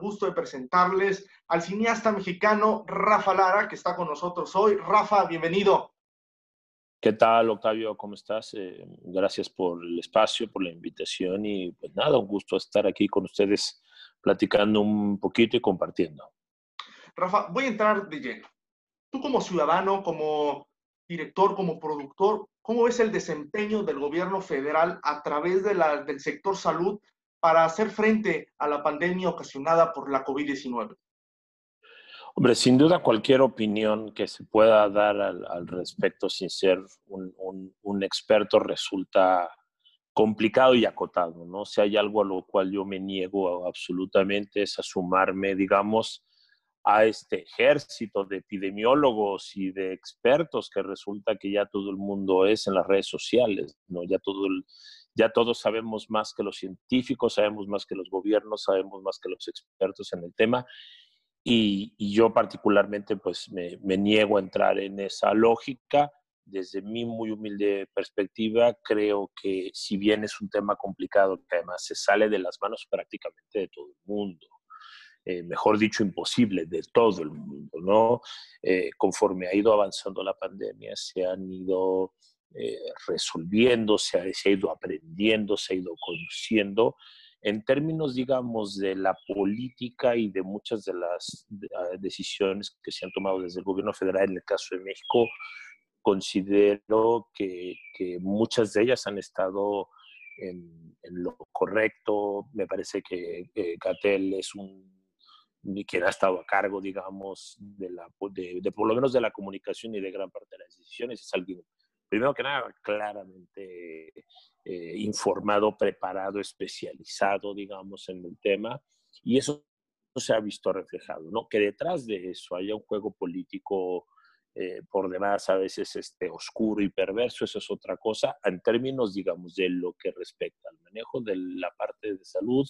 gusto de presentarles al cineasta mexicano Rafa Lara, que está con nosotros hoy. Rafa, bienvenido. ¿Qué tal, Octavio? ¿Cómo estás? Eh, gracias por el espacio, por la invitación y pues nada, un gusto estar aquí con ustedes platicando un poquito y compartiendo. Rafa, voy a entrar de lleno. Tú como ciudadano, como director, como productor, ¿cómo ves el desempeño del gobierno federal a través de la, del sector salud para hacer frente a la pandemia ocasionada por la COVID-19? Hombre, sin duda cualquier opinión que se pueda dar al, respecto sin ser un, experto resulta complicado y acotado, ¿no? Si hay algo a lo cual yo me niego absolutamente es a sumarme, digamos, a este ejército de epidemiólogos y de expertos que resulta que ya todo el mundo es en las redes sociales, ¿no? Ya todo ya todos sabemos más que los científicos, sabemos más que los gobiernos, sabemos más que los expertos en el tema y, yo particularmente pues me, niego a entrar en esa lógica. Desde mi muy humilde perspectiva, creo que si bien es un tema complicado, que además se sale de las manos prácticamente de todo el mundo, eh, mejor dicho, imposible de todo el mundo, ¿no? Eh, conforme ha ido avanzando la pandemia, se han ido eh, resolviendo, se ha ido aprendiendo, se ha ido conociendo en términos, digamos, de la política y de muchas de las ah, decisiones que se han tomado desde el gobierno federal, en el caso de México, considero que, muchas de ellas han estado en, lo correcto. Me parece que Gatel es un quien ha estado a cargo, digamos, de, la, de, por lo menos de la comunicación y de gran parte de las decisiones, es alguien, primero que nada, claramente eh, informado, preparado, especializado, digamos, en el tema, y eso se ha visto reflejado, ¿no? Que detrás de eso haya un juego político eh, por demás a veces este, oscuro y perverso, eso es otra cosa, en términos, digamos, de lo que respecta al manejo de la parte de salud,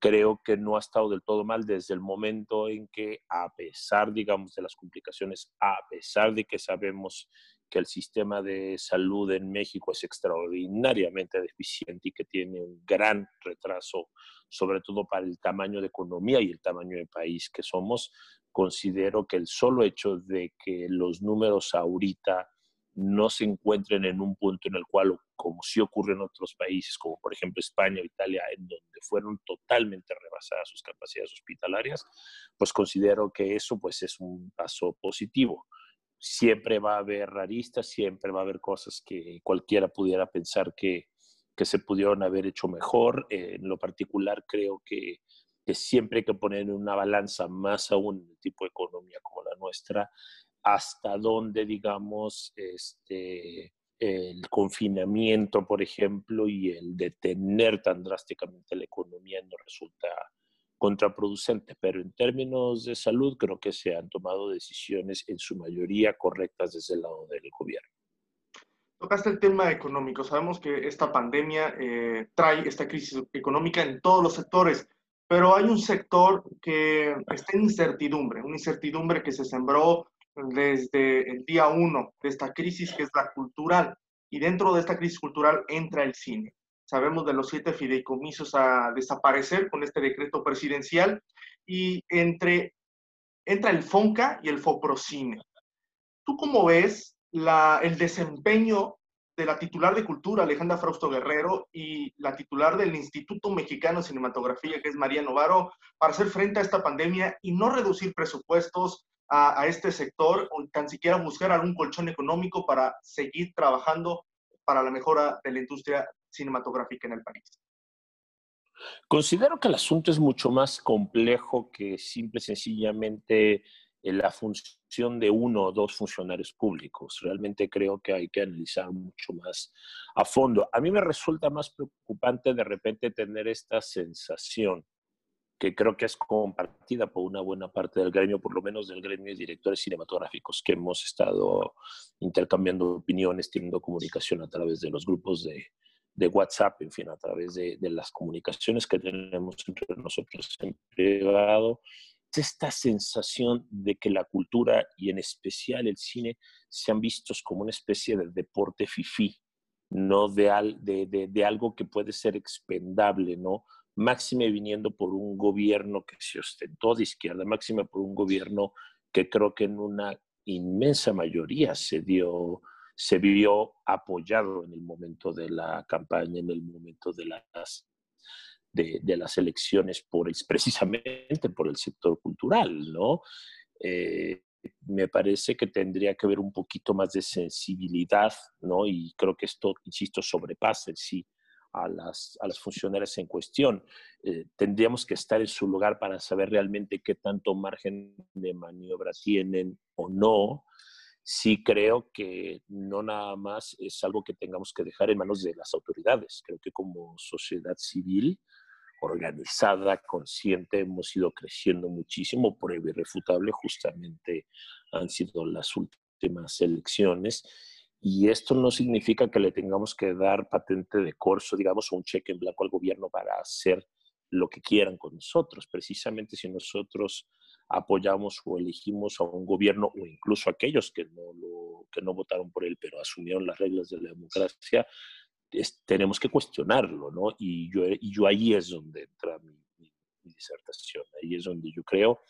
creo que no ha estado del todo mal desde el momento en que, a pesar, digamos, de las complicaciones, a pesar de que sabemos que el sistema de salud en México es extraordinariamente deficiente y que tiene un gran retraso, sobre todo para el tamaño de economía y el tamaño de país que somos, considero que el solo hecho de que los números ahorita no se encuentren en un punto en el cual, como sí ocurre en otros países, como por ejemplo España o Italia, en donde fueron totalmente rebasadas sus capacidades hospitalarias, pues considero que eso pues es un paso positivo siempre va a haber raristas, siempre va a haber cosas que cualquiera pudiera pensar que, se pudieron haber hecho mejor. En lo particular, creo que, siempre hay que poner en una balanza, más aún en el tipo de economía como la nuestra, hasta dónde, digamos, este, el confinamiento, por ejemplo, y el detener tan drásticamente la economía no resulta contraproducente, pero en términos de salud creo que se han tomado decisiones en su mayoría correctas desde el lado del gobierno. Tocaste el tema económico. Sabemos que esta pandemia eh, trae esta crisis económica en todos los sectores, pero hay un sector que está en incertidumbre, una incertidumbre que se sembró desde el día uno de esta crisis, que es la cultural. Y dentro de esta crisis cultural entra el cine. Sabemos de los siete fideicomisos a desaparecer con este decreto presidencial y entre, entra el FONCA y el FOPROCINE. ¿Tú cómo ves la, el desempeño de la titular de Cultura, Alejandra Frausto Guerrero, y la titular del Instituto Mexicano de Cinematografía, que es María Novaro, para hacer frente a esta pandemia y no reducir presupuestos a, a, este sector o tan siquiera buscar algún colchón económico para seguir trabajando para la mejora de la industria cinematográfica en el país. Considero que el asunto es mucho más complejo que simple y sencillamente eh, la función de uno o dos funcionarios públicos. Realmente creo que hay que analizar mucho más a fondo. A mí me resulta más preocupante de repente tener esta sensación que creo que es compartida por una buena parte del gremio, por lo menos del gremio de directores cinematográficos, que hemos estado intercambiando opiniones, teniendo comunicación a través de los grupos de, de WhatsApp, en fin, a través de, las comunicaciones que tenemos entre nosotros en privado, es esta sensación de que la cultura y en especial el cine se han vistos como una especie de deporte fifí, no de, de, de, algo que puede ser expendable, ¿no? máxime viniendo por un gobierno que se ostentó de izquierda, máxime por un gobierno que creo que en una inmensa mayoría se dio, se vio apoyado en el momento de la campaña, en el momento de las, de, las elecciones, por precisamente por el sector cultural, ¿no? Eh, me parece que tendría que haber un poquito más de sensibilidad, ¿no? Y creo que esto, insisto, sobrepasa a las, a las funcionarias en cuestión. Eh, tendríamos que estar en su lugar para saber realmente qué tanto margen de maniobra tienen o no. Sí creo que no nada más es algo que tengamos que dejar en manos de las autoridades. Creo que como sociedad civil organizada, consciente, hemos ido creciendo muchísimo, prueba irrefutable, justamente han sido las últimas elecciones y esto no significa que le tengamos que dar patente de corso, digamos, o un cheque en blanco al gobierno para hacer lo que quieran con nosotros. Precisamente si nosotros apoyamos o elegimos a un gobierno o incluso aquellos que no, que no votaron por él, pero asumieron las reglas de la democracia, tenemos que cuestionarlo, ¿no? Y yo, y yo ahí es donde entra mi, mi disertación, ahí es donde yo creo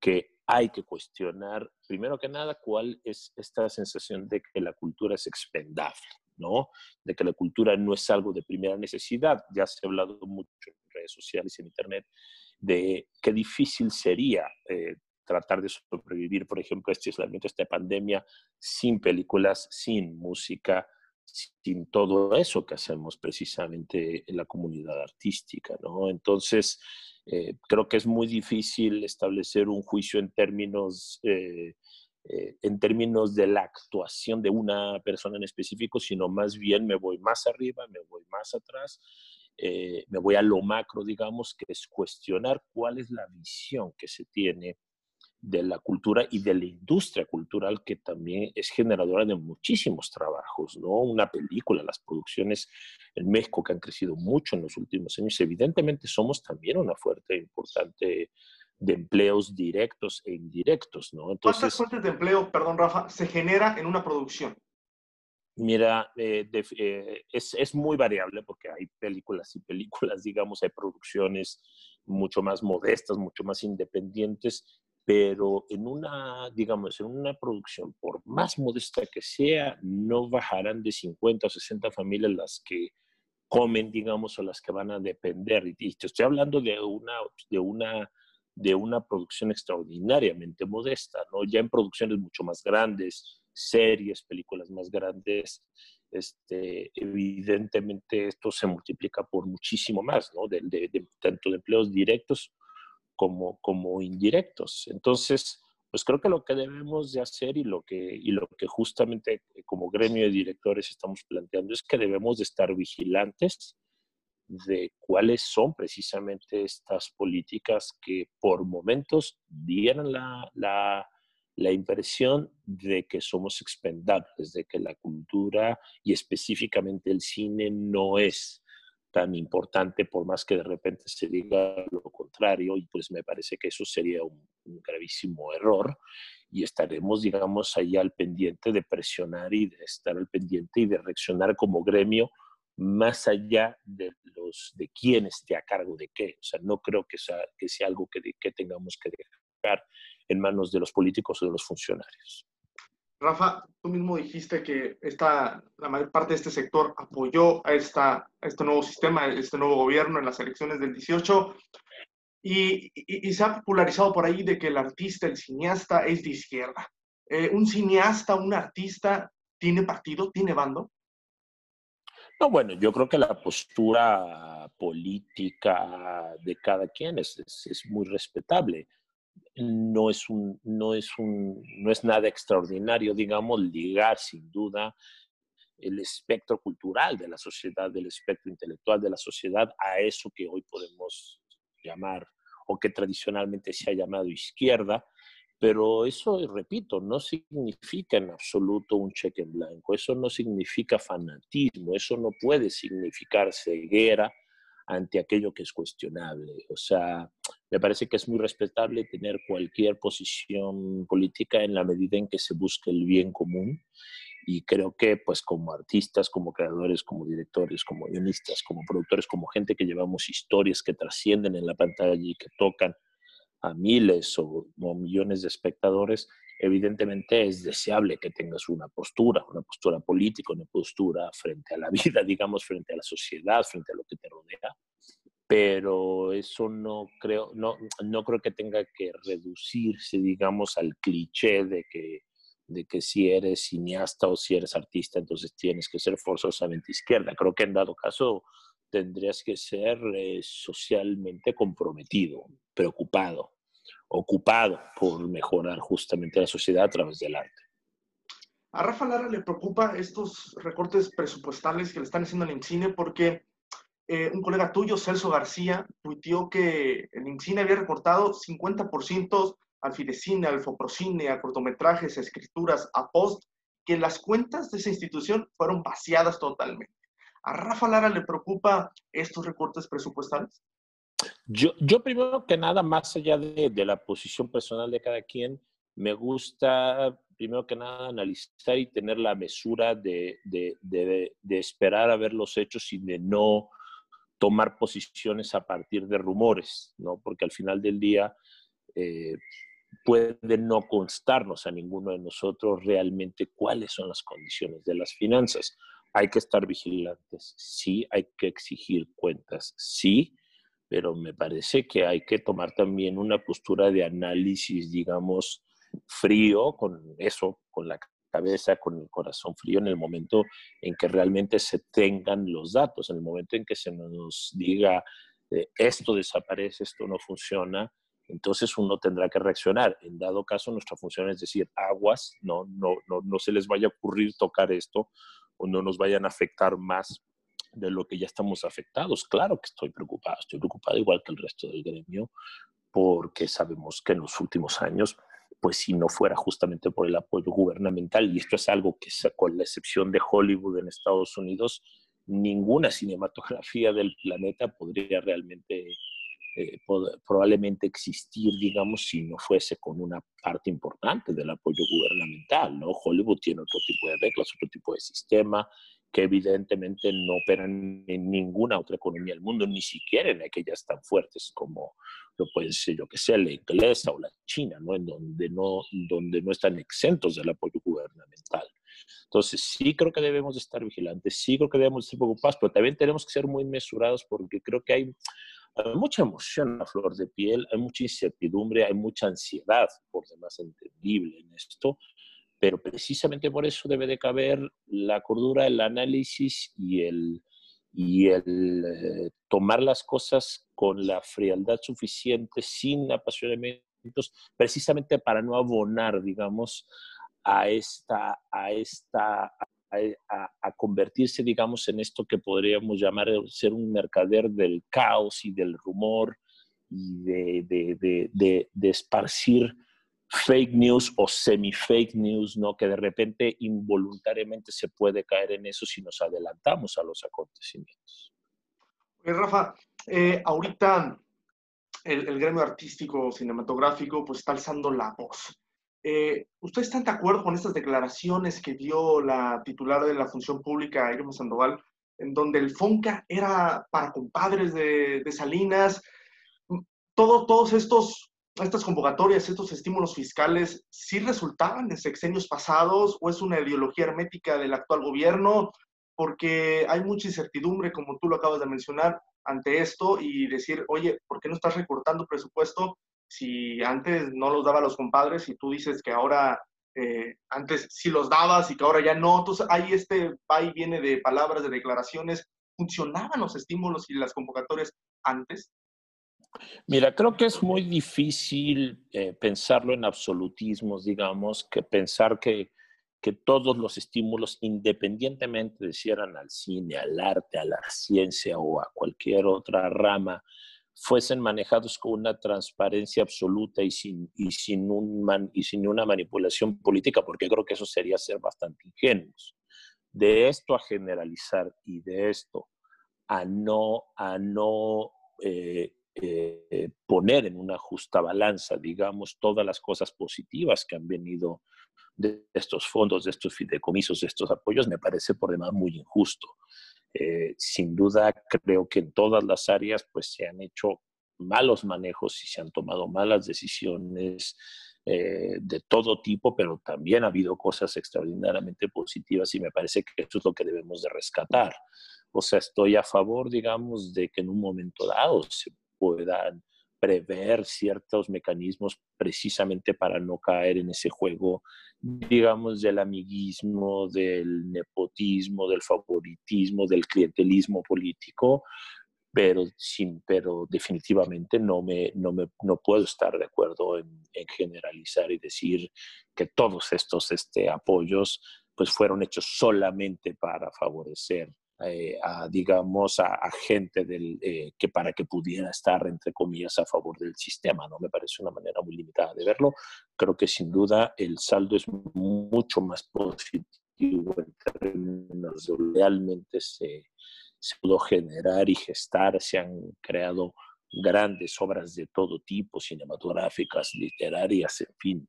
que hay que cuestionar, primero que nada, cuál es esta sensación de que la cultura es expendable, ¿no? De que la cultura no es algo de primera necesidad. Ya se ha hablado mucho en redes sociales y en Internet de qué difícil sería eh, tratar de sobrevivir, por ejemplo, este aislamiento, esta pandemia, sin películas, sin música, sin todo eso que hacemos precisamente en la comunidad artística, ¿no? Entonces, eh, creo que es muy difícil establecer un juicio en términos, eh, en términos de la actuación de una persona en específico, sino más bien me voy más arriba, me voy más atrás, me voy a lo macro, digamos, que es cuestionar cuál es la visión que se tiene de la cultura y de la industria cultural que también es generadora de muchísimos trabajos, ¿no? Una película, las producciones en México que han crecido mucho en los últimos años, evidentemente somos también una fuerte importante de empleos directos e indirectos, ¿no? Entonces, ¿Cuántas fuentes de empleo, perdón Rafa, se genera en una producción? Mira, eh, eh, es, es, muy variable porque hay películas y películas, digamos, hay producciones mucho más modestas, mucho más independientes pero en una, digamos, en una producción, por más modesta que sea, no bajarán de 50 o 60 familias las que comen, digamos, o las que van a depender. Y te estoy hablando de una, de una, de una producción extraordinariamente modesta, ¿no? Ya en producciones mucho más grandes, series, películas más grandes, este, evidentemente esto se multiplica por muchísimo más, ¿no? de, tanto de empleos directos como, como indirectos. Entonces, pues creo que lo que debemos de hacer y lo que, y lo que justamente como gremio de directores estamos planteando es que debemos de estar vigilantes de cuáles son precisamente estas políticas que por momentos dieran la, la, la impresión de que somos expendables, de que la cultura y específicamente el cine no es tan importante, por más que de repente se diga lo contrario, y pues me parece que eso sería un, gravísimo error, y estaremos, digamos, ahí al pendiente de presionar y de estar al pendiente y de reaccionar como gremio, más allá de, los, de quién esté a cargo de qué. O sea, no creo que sea, que sea algo que, que tengamos que dejar en manos de los políticos o de los funcionarios. Rafa, tú mismo dijiste que esta, la mayor parte de este sector apoyó a, esta, este nuevo sistema, a este nuevo gobierno en las elecciones del 18 y, y, se ha popularizado por ahí de que el artista, el cineasta es de izquierda. Eh, ¿Un cineasta, un artista tiene partido, tiene bando? No, bueno, yo creo que la postura política de cada quien es, es muy respetable no es, un, no, es un, no es nada extraordinario, digamos, ligar sin duda el espectro cultural de la sociedad, del espectro intelectual de la sociedad a eso que hoy podemos llamar o que tradicionalmente se ha llamado izquierda, pero eso, repito, no significa en absoluto un cheque en blanco, eso no significa fanatismo, eso no puede significar ceguera ante aquello que es cuestionable. O sea, me parece que es muy respetable tener cualquier posición política en la medida en que se busque el bien común Y creo que pues como artistas, como creadores, como directores, como guionistas, como productores, como gente que llevamos historias que trascienden en la pantalla y que tocan a miles o, millones de espectadores, evidentemente es deseable que tengas una postura, una postura política, una postura frente a la vida, digamos, frente a la sociedad, frente a lo que te rodea. Pero eso no creo, no, no creo que tenga que reducirse, digamos, al cliché de que, de que si eres cineasta o si eres artista, entonces tienes que ser forzosamente izquierda. Creo que en dado caso tendrías que ser eh, socialmente comprometido, preocupado, ocupado por mejorar justamente la sociedad a través del arte. A Rafa Lara le preocupa estos recortes presupuestales que le están haciendo en el cine porque eh, un colega tuyo, Celso García, tuiteó que el INCINE había recortado 50% al Fidecine, al Foprocine, a cortometrajes, a escrituras, a post, que las cuentas de esa institución fueron vaciadas totalmente. ¿A Rafa Lara le preocupa estos recortes presupuestales? Yo, yo primero que nada, más allá de, de, la posición personal de cada quien, me gusta primero que nada analizar y tener la mesura de, de, de, esperar a ver los hechos y de no tomar posiciones a partir de rumores, ¿no? Porque al final del día eh, puede no constarnos a ninguno de nosotros realmente cuáles son las condiciones de las finanzas hay que estar vigilantes, sí, hay que exigir cuentas, sí, pero me parece que hay que tomar también una postura de análisis, digamos, frío, con eso, con la cabeza, con el corazón frío en el momento en que realmente se tengan los datos, en el momento en que se nos diga eh, esto desaparece, esto no funciona, entonces uno tendrá que reaccionar. En dado caso, nuestra función es decir, aguas, no, no, no, no se les vaya a ocurrir tocar esto, o no nos vayan a afectar más de lo que ya estamos afectados. Claro que estoy preocupado, estoy preocupado igual que el resto del gremio, porque sabemos que en los últimos años, pues si no fuera justamente por el apoyo gubernamental, y esto es algo que con la excepción de Hollywood en Estados Unidos, ninguna cinematografía del planeta podría realmente eh, probablemente existir, digamos, si no fuese con una parte importante del apoyo gubernamental, ¿no? Hollywood tiene otro tipo de reglas, otro tipo de sistema que evidentemente no operan en ninguna otra economía del mundo, ni siquiera en aquellas tan fuertes como lo puede ser, yo que sé, la inglesa o la china, ¿no? En donde no, donde no están exentos del apoyo gubernamental. Entonces, sí creo que debemos estar vigilantes, sí creo que debemos estar preocupados, pero también tenemos que ser muy mesurados porque creo que hay, hay mucha emoción a flor de piel, hay mucha incertidumbre, hay mucha ansiedad, por demás entendible en esto, pero precisamente por eso debe de caber la cordura, el análisis y el, y el eh, tomar las cosas con la frialdad suficiente, sin apasionamientos, precisamente para no abonar, digamos, a esta, a esta, a, convertirse, digamos, en esto que podríamos llamar ser un mercader del caos y del rumor y de, esparcir fake news o semi-fake news, ¿no? Que de repente involuntariamente se puede caer en eso si nos adelantamos a los acontecimientos. Rafa, eh, ahorita el, el, gremio artístico cinematográfico pues está alzando la voz. Eh, ¿Ustedes están de acuerdo con estas declaraciones que dio la titular de la función pública, Irma Sandoval, en donde el FONCA era para compadres de, Salinas? Todo, todos estos estas convocatorias, estos estímulos fiscales, ¿sí resultaban en sexenios pasados o es una ideología hermética del actual gobierno? Porque hay mucha incertidumbre, como tú lo acabas de mencionar, ante esto y decir, oye, ¿por qué no estás recortando presupuesto si antes no los daba a los compadres y tú dices que ahora eh, antes sí los dabas y que ahora ya no. Entonces hay este va y viene de palabras, de declaraciones. ¿Funcionaban los estímulos y las convocatorias antes? Mira, creo que es muy difícil eh, pensarlo en absolutismos, digamos, que pensar que, que todos los estímulos, independientemente de si eran al cine, al arte, a la ciencia o a cualquier otra rama, fuesen manejados con una transparencia absoluta y sin, y sin, un y sin una manipulación política, porque creo que eso sería ser bastante ingenuos. De esto a generalizar y de esto a no, a no eh, eh, poner en una justa balanza, digamos, todas las cosas positivas que han venido de estos fondos, de estos fideicomisos, de estos apoyos, me parece por demás muy injusto. Eh, sin duda, creo que en todas las áreas pues, se han hecho malos manejos y se han tomado malas decisiones eh, de todo tipo, pero también ha habido cosas extraordinariamente positivas y me parece que eso es lo que debemos de rescatar. O sea, estoy a favor, digamos, de que en un momento dado se puedan prever ciertos mecanismos precisamente para no caer en ese juego, digamos, del amiguismo, del nepotismo, del favoritismo, del clientelismo político, pero, sin, pero definitivamente no, me, no, me, no puedo estar de acuerdo en, en, generalizar y decir que todos estos este, apoyos pues fueron hechos solamente para favorecer eh, a, digamos, a, gente del, eh, que para que pudiera estar, entre comillas, a favor del sistema. ¿no? Me parece una manera muy limitada de verlo. Creo que sin duda el saldo es mucho más positivo en términos de realmente se, se pudo generar y gestar, se han creado grandes obras de todo tipo, cinematográficas, literarias, en fin,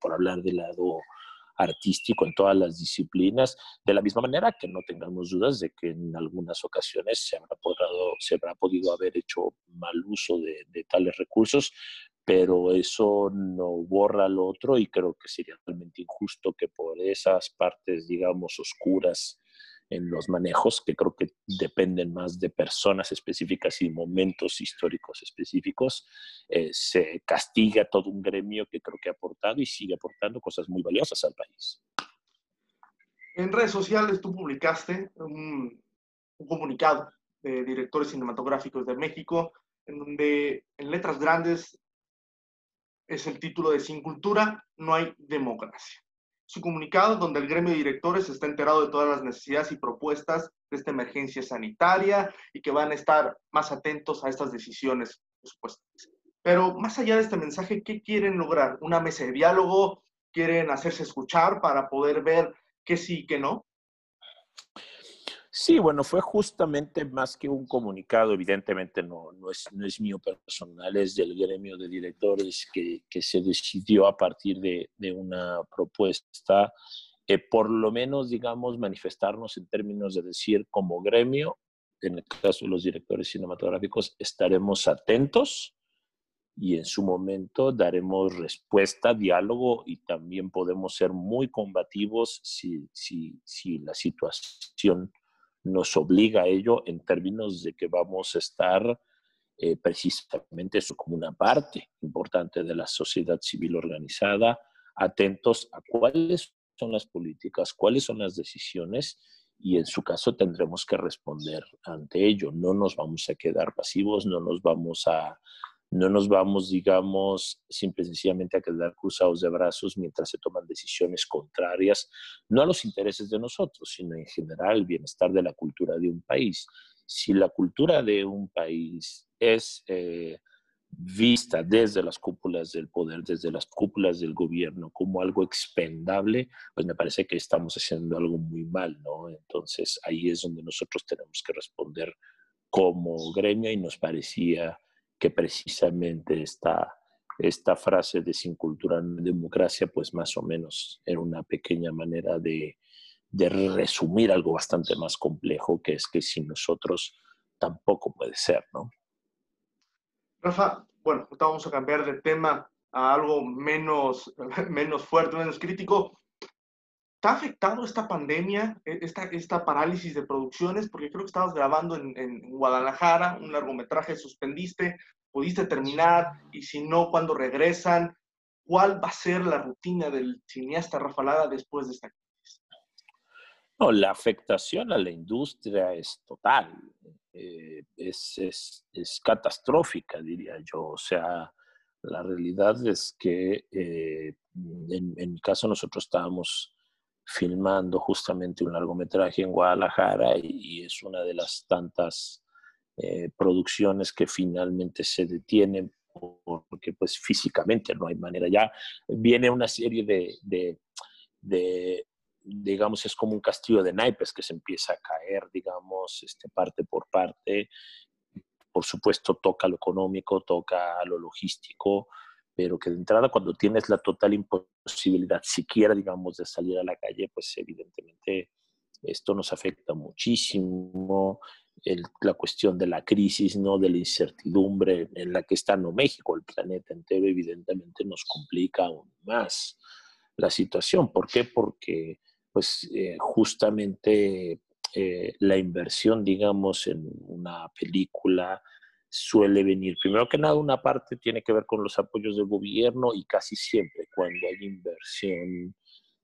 por hablar del lado artístico en todas las disciplinas, de la misma manera que no tengamos dudas de que en algunas ocasiones se habrá, podido haber hecho mal uso de, de tales recursos, pero eso no borra lo otro y creo que sería realmente injusto que por esas partes, digamos, oscuras en los manejos, que creo que dependen más de personas específicas y momentos históricos específicos, eh, se castiga todo un gremio que creo que ha aportado y sigue aportando cosas muy valiosas al país. En redes sociales tú publicaste un, un comunicado de directores cinematográficos de México, en donde en letras grandes es el título de Sin cultura no hay democracia su comunicado donde el gremio de directores está enterado de todas las necesidades y propuestas de esta emergencia sanitaria y que van a estar más atentos a estas decisiones, por Pero más allá de este mensaje, ¿qué quieren lograr? ¿Una mesa de diálogo? ¿Quieren hacerse escuchar para poder ver qué sí y qué no? Sí, bueno, fue justamente más que un comunicado, evidentemente no, no, es, no es mío personal, es del gremio de directores que, que se decidió a partir de, de una propuesta, eh, por lo menos, digamos, manifestarnos en términos de decir como gremio, en el caso de los directores cinematográficos, estaremos atentos y en su momento daremos respuesta, diálogo y también podemos ser muy combativos si, si, si la situación nos obliga a ello en términos de que vamos a estar eh, precisamente eso como una parte importante de la sociedad civil organizada, atentos a cuáles son las políticas, cuáles son las decisiones y en su caso tendremos que responder ante ello. No nos vamos a quedar pasivos, no nos vamos a no nos vamos, digamos, simple y sencillamente a quedar cruzados de brazos mientras se toman decisiones contrarias, no a los intereses de nosotros, sino en general el bienestar de la cultura de un país. Si la cultura de un país es eh, vista desde las cúpulas del poder, desde las cúpulas del gobierno como algo expendable, pues me parece que estamos haciendo algo muy mal, ¿no? Entonces ahí es donde nosotros tenemos que responder como gremio y nos parecía que precisamente esta, esta frase de sin cultura no democracia, pues más o menos era una pequeña manera de, de resumir algo bastante más complejo, que es que sin nosotros tampoco puede ser, ¿no? Rafa, bueno, vamos a cambiar de tema a algo menos, menos fuerte, menos crítico. ¿Te ha afectado esta pandemia, e, esta, parálisis de producciones? Porque creo que estabas grabando en, Guadalajara, un largometraje suspendiste, pudiste terminar, y si no, ¿cuándo regresan? ¿Cuál va a ser la rutina del cineasta Rafa después de esta crisis? No, la afectación a la industria es total, eh, es, catastrófica, diría yo. O sea, la realidad es que eh, en mi caso nosotros estábamos filmando justamente un largometraje en Guadalajara y, es una de las tantas eh, producciones que finalmente se detienen porque pues físicamente no hay manera. Ya viene una serie de, de, de, digamos, es como un castillo de naipes que se empieza a caer, digamos, este, parte por parte por supuesto toca lo económico, toca lo logístico, pero que de entrada cuando tienes la total imposibilidad siquiera, digamos, de salir a la calle, pues evidentemente esto nos afecta muchísimo. la cuestión de la crisis, ¿no? de la incertidumbre en la que está no México, el planeta entero, evidentemente nos complica aún más la situación. ¿Por qué? Porque pues eh, justamente eh, la inversión, digamos, en una película suele venir, primero que nada, una parte tiene que ver con los apoyos del gobierno y casi siempre cuando hay inversión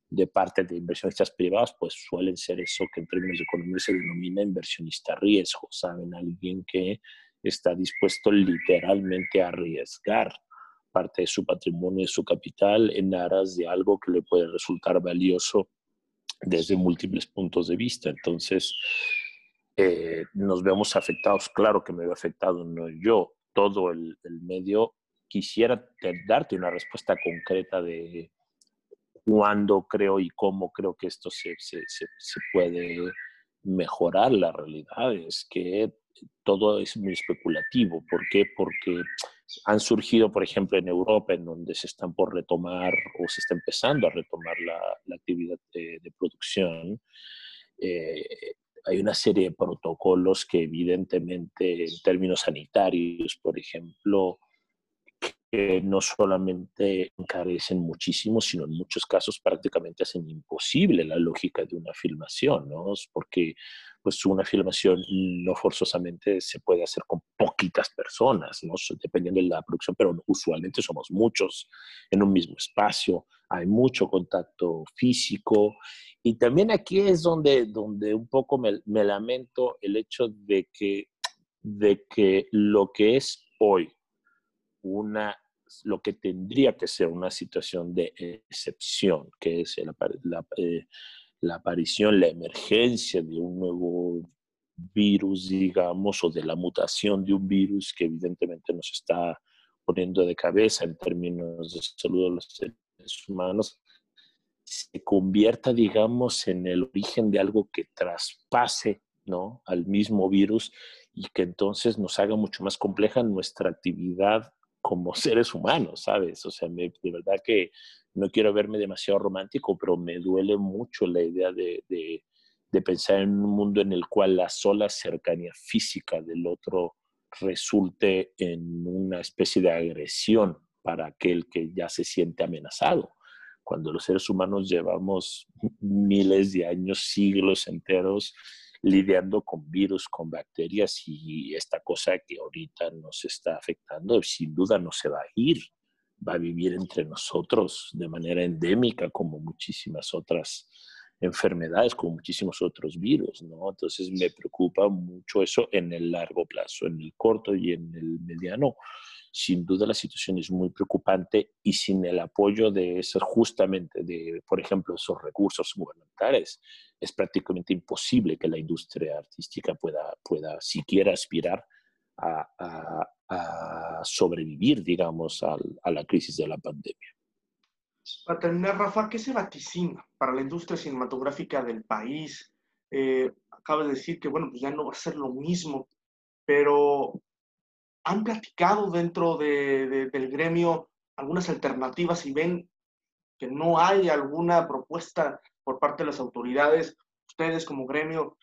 de parte de inversionistas privados, pues suelen ser eso que en términos de economía se denomina inversionista riesgo, ¿saben? Alguien que está dispuesto literalmente a arriesgar parte de su patrimonio, de su capital, en aras de algo que le puede resultar valioso desde múltiples puntos de vista. Entonces, eh, nos vemos afectados. Claro que me veo afectado, no yo, todo el, medio. Quisiera darte una respuesta concreta de cuándo creo y cómo creo que esto se, puede mejorar. La realidad es que todo es muy especulativo. ¿Por qué? Porque han surgido, por ejemplo, en Europa, en donde se están por retomar o se está empezando a retomar la, actividad de, producción, eh, hay una serie de protocolos que evidentemente en términos sanitarios, por ejemplo, que no solamente encarecen muchísimo, sino en muchos casos prácticamente hacen imposible la lógica de una filmación, ¿no? Porque pues una filmación no forzosamente se puede hacer con poquitas personas, ¿no? Dependiendo de la producción, pero usualmente somos muchos en un mismo espacio, hay mucho contacto físico y también aquí es donde, donde un poco me, me lamento el hecho de que, de que lo que es hoy una, lo que tendría que ser una situación de excepción, que es la, eh, la, aparición, la emergencia de un nuevo virus, digamos, o de la mutación de un virus que evidentemente nos está poniendo de cabeza en términos de salud de los seres humanos, se convierta, digamos, en el origen de algo que traspase ¿no? al mismo virus y que entonces nos haga mucho más compleja nuestra actividad como seres humanos, ¿sabes? O sea, de verdad que no quiero verme demasiado romántico, pero me duele mucho la idea de, pensar en un mundo en el cual la sola cercanía física del otro resulte en una especie de agresión para aquel que ya se siente amenazado. Cuando los seres humanos llevamos miles de años, siglos enteros, lidiando con virus, con bacterias y esta cosa que ahorita nos está afectando, sin duda no se va a ir, va a vivir entre nosotros de manera endémica como muchísimas otras enfermedades, como muchísimos otros virus, ¿no? Entonces me preocupa mucho eso en el largo plazo, en el corto y en el mediano sin duda la situación es muy preocupante y sin el apoyo de esos, justamente de, por ejemplo, esos recursos gubernamentales, es prácticamente imposible que la industria artística pueda, pueda siquiera aspirar a, sobrevivir, digamos, a la crisis de la pandemia. Para terminar, Rafa, ¿qué se vaticina para la industria cinematográfica del país? Eh, acabas de decir que, bueno, pues ya no va a ser lo mismo, pero ¿Han platicado dentro de, del gremio algunas alternativas y ven que no hay alguna propuesta por parte de las autoridades? Ustedes como gremio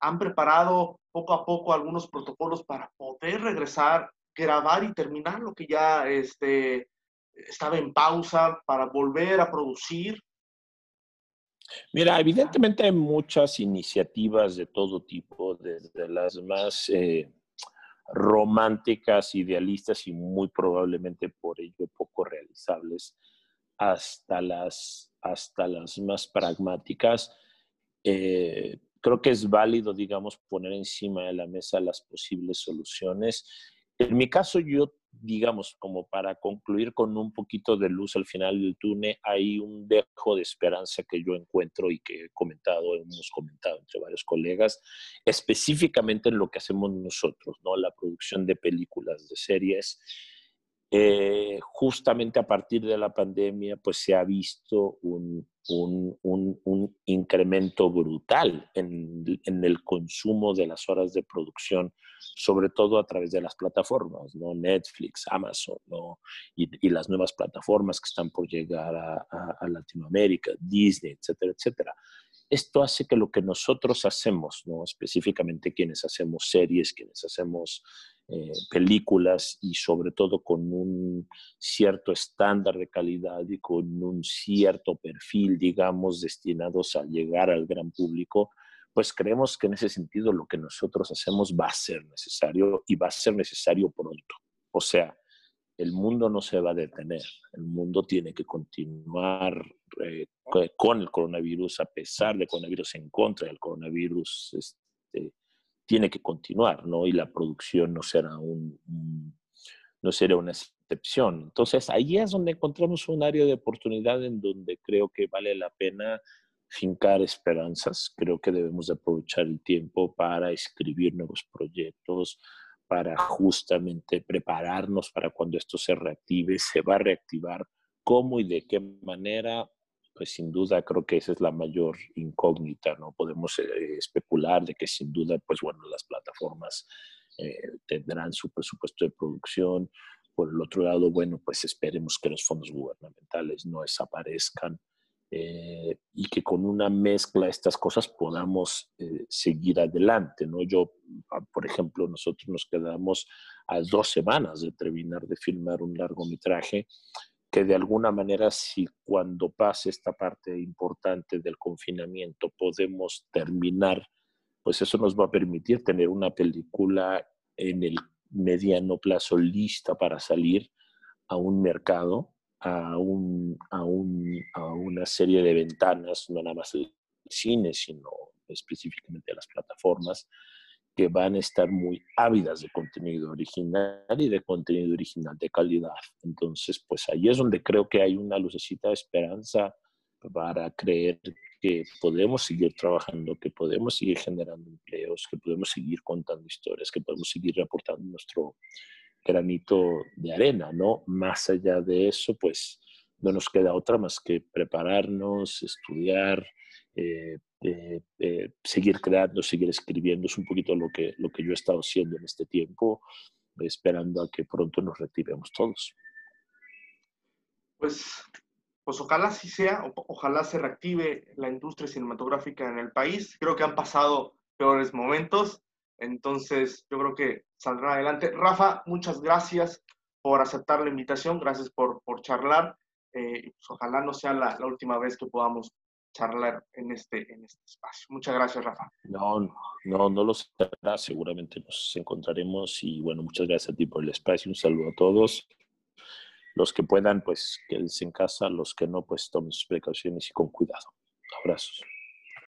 han preparado poco a poco algunos protocolos para poder regresar, grabar y terminar lo que ya este, estaba en pausa, para volver a producir. Mira, evidentemente hay muchas iniciativas de todo tipo, desde las más eh, románticas, idealistas y muy probablemente por ello poco realizables, hasta las, hasta las más pragmáticas. Eh, creo que es válido, digamos, poner encima de la mesa las posibles soluciones. En mi caso, yo digamos, como para concluir con un poquito de luz al final del túnel, hay un dejo de esperanza que yo encuentro y que he comentado, hemos comentado entre varios colegas, específicamente en lo que hacemos nosotros, ¿no? La producción de películas, de series. eh, justamente a partir de la pandemia, pues se ha visto un, un, un, incremento brutal en, en, el consumo de las horas de producción, sobre todo a través de las plataformas, ¿no? Netflix, Amazon, ¿no? y, las nuevas plataformas que están por llegar a, Latinoamérica, Disney, etcétera, etcétera. Esto hace que lo que nosotros hacemos, ¿no? específicamente quienes hacemos series, quienes hacemos eh, películas y sobre todo con un cierto estándar de calidad y con un cierto perfil, digamos, destinados a llegar al gran público, pues creemos que en ese sentido lo que nosotros hacemos va a ser necesario y va a ser necesario pronto. O sea, el mundo no se va a detener, el mundo tiene que continuar eh, con el coronavirus, a pesar del coronavirus, en contra del coronavirus, este, tiene que continuar, ¿no? Y la producción no será, un, no será una excepción. Entonces, ahí es donde encontramos un área de oportunidad en donde creo que vale la pena fincar esperanzas. Creo que debemos aprovechar el tiempo para escribir nuevos proyectos, para justamente prepararnos para cuando esto se reactive, se va a reactivar, cómo y de qué manera, pues sin duda creo que esa es la mayor incógnita, ¿no? Podemos eh, especular de que sin duda, pues bueno, las plataformas eh, tendrán su presupuesto de producción. Por el otro lado, bueno, pues esperemos que los fondos gubernamentales no desaparezcan eh, y que con una mezcla de estas cosas podamos seguir adelante, ¿no? Yo, ah, por ejemplo, nosotros nos quedamos a dos semanas de terminar de filmar un largometraje que de alguna manera si cuando pase esta parte importante del confinamiento podemos terminar, pues eso nos va a permitir tener una película en el mediano plazo lista para salir a un mercado, a, un, a, un, a una serie de ventanas, no nada más el cine, sino específicamente las plataformas, que van a estar muy ávidas de contenido original y de contenido original de calidad. Entonces, pues ahí es donde creo que hay una lucecita de esperanza para creer que podemos seguir trabajando, que podemos seguir generando empleos, que podemos seguir contando historias, que podemos seguir reportando nuestro granito de arena, ¿no? Más allá de eso, pues no nos queda otra más que prepararnos, estudiar, eh, eh, eh, seguir creando, seguir escribiendo. Es un poquito lo que, lo que yo he estado haciendo en este tiempo, esperando a que pronto nos reactivemos todos. Pues, pues ojalá sí sea, ojalá se reactive la industria cinematográfica en el país. Creo que han pasado peores momentos, entonces yo creo que saldrá adelante. Rafa, muchas gracias por aceptar la invitación, gracias por, por charlar. Eh, pues ojalá no sea la, la última vez que podamos charlar en este, en este espacio. Muchas gracias, Rafa. No, no, no lo será. Seguramente nos encontraremos y bueno, muchas gracias a ti por el espacio. Un saludo a todos. Los que puedan, pues quédense en casa. Los que no, pues tomen sus precauciones y con cuidado. Abrazos.